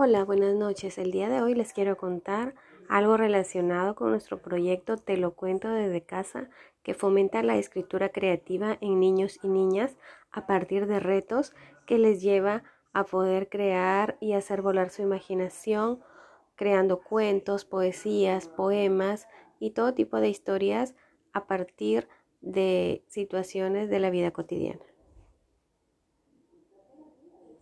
Hola, buenas noches. El día de hoy les quiero contar algo relacionado con nuestro proyecto Te lo cuento desde casa, que fomenta la escritura creativa en niños y niñas a partir de retos que les lleva a poder crear y hacer volar su imaginación, creando cuentos, poesías, poemas y todo tipo de historias a partir de situaciones de la vida cotidiana.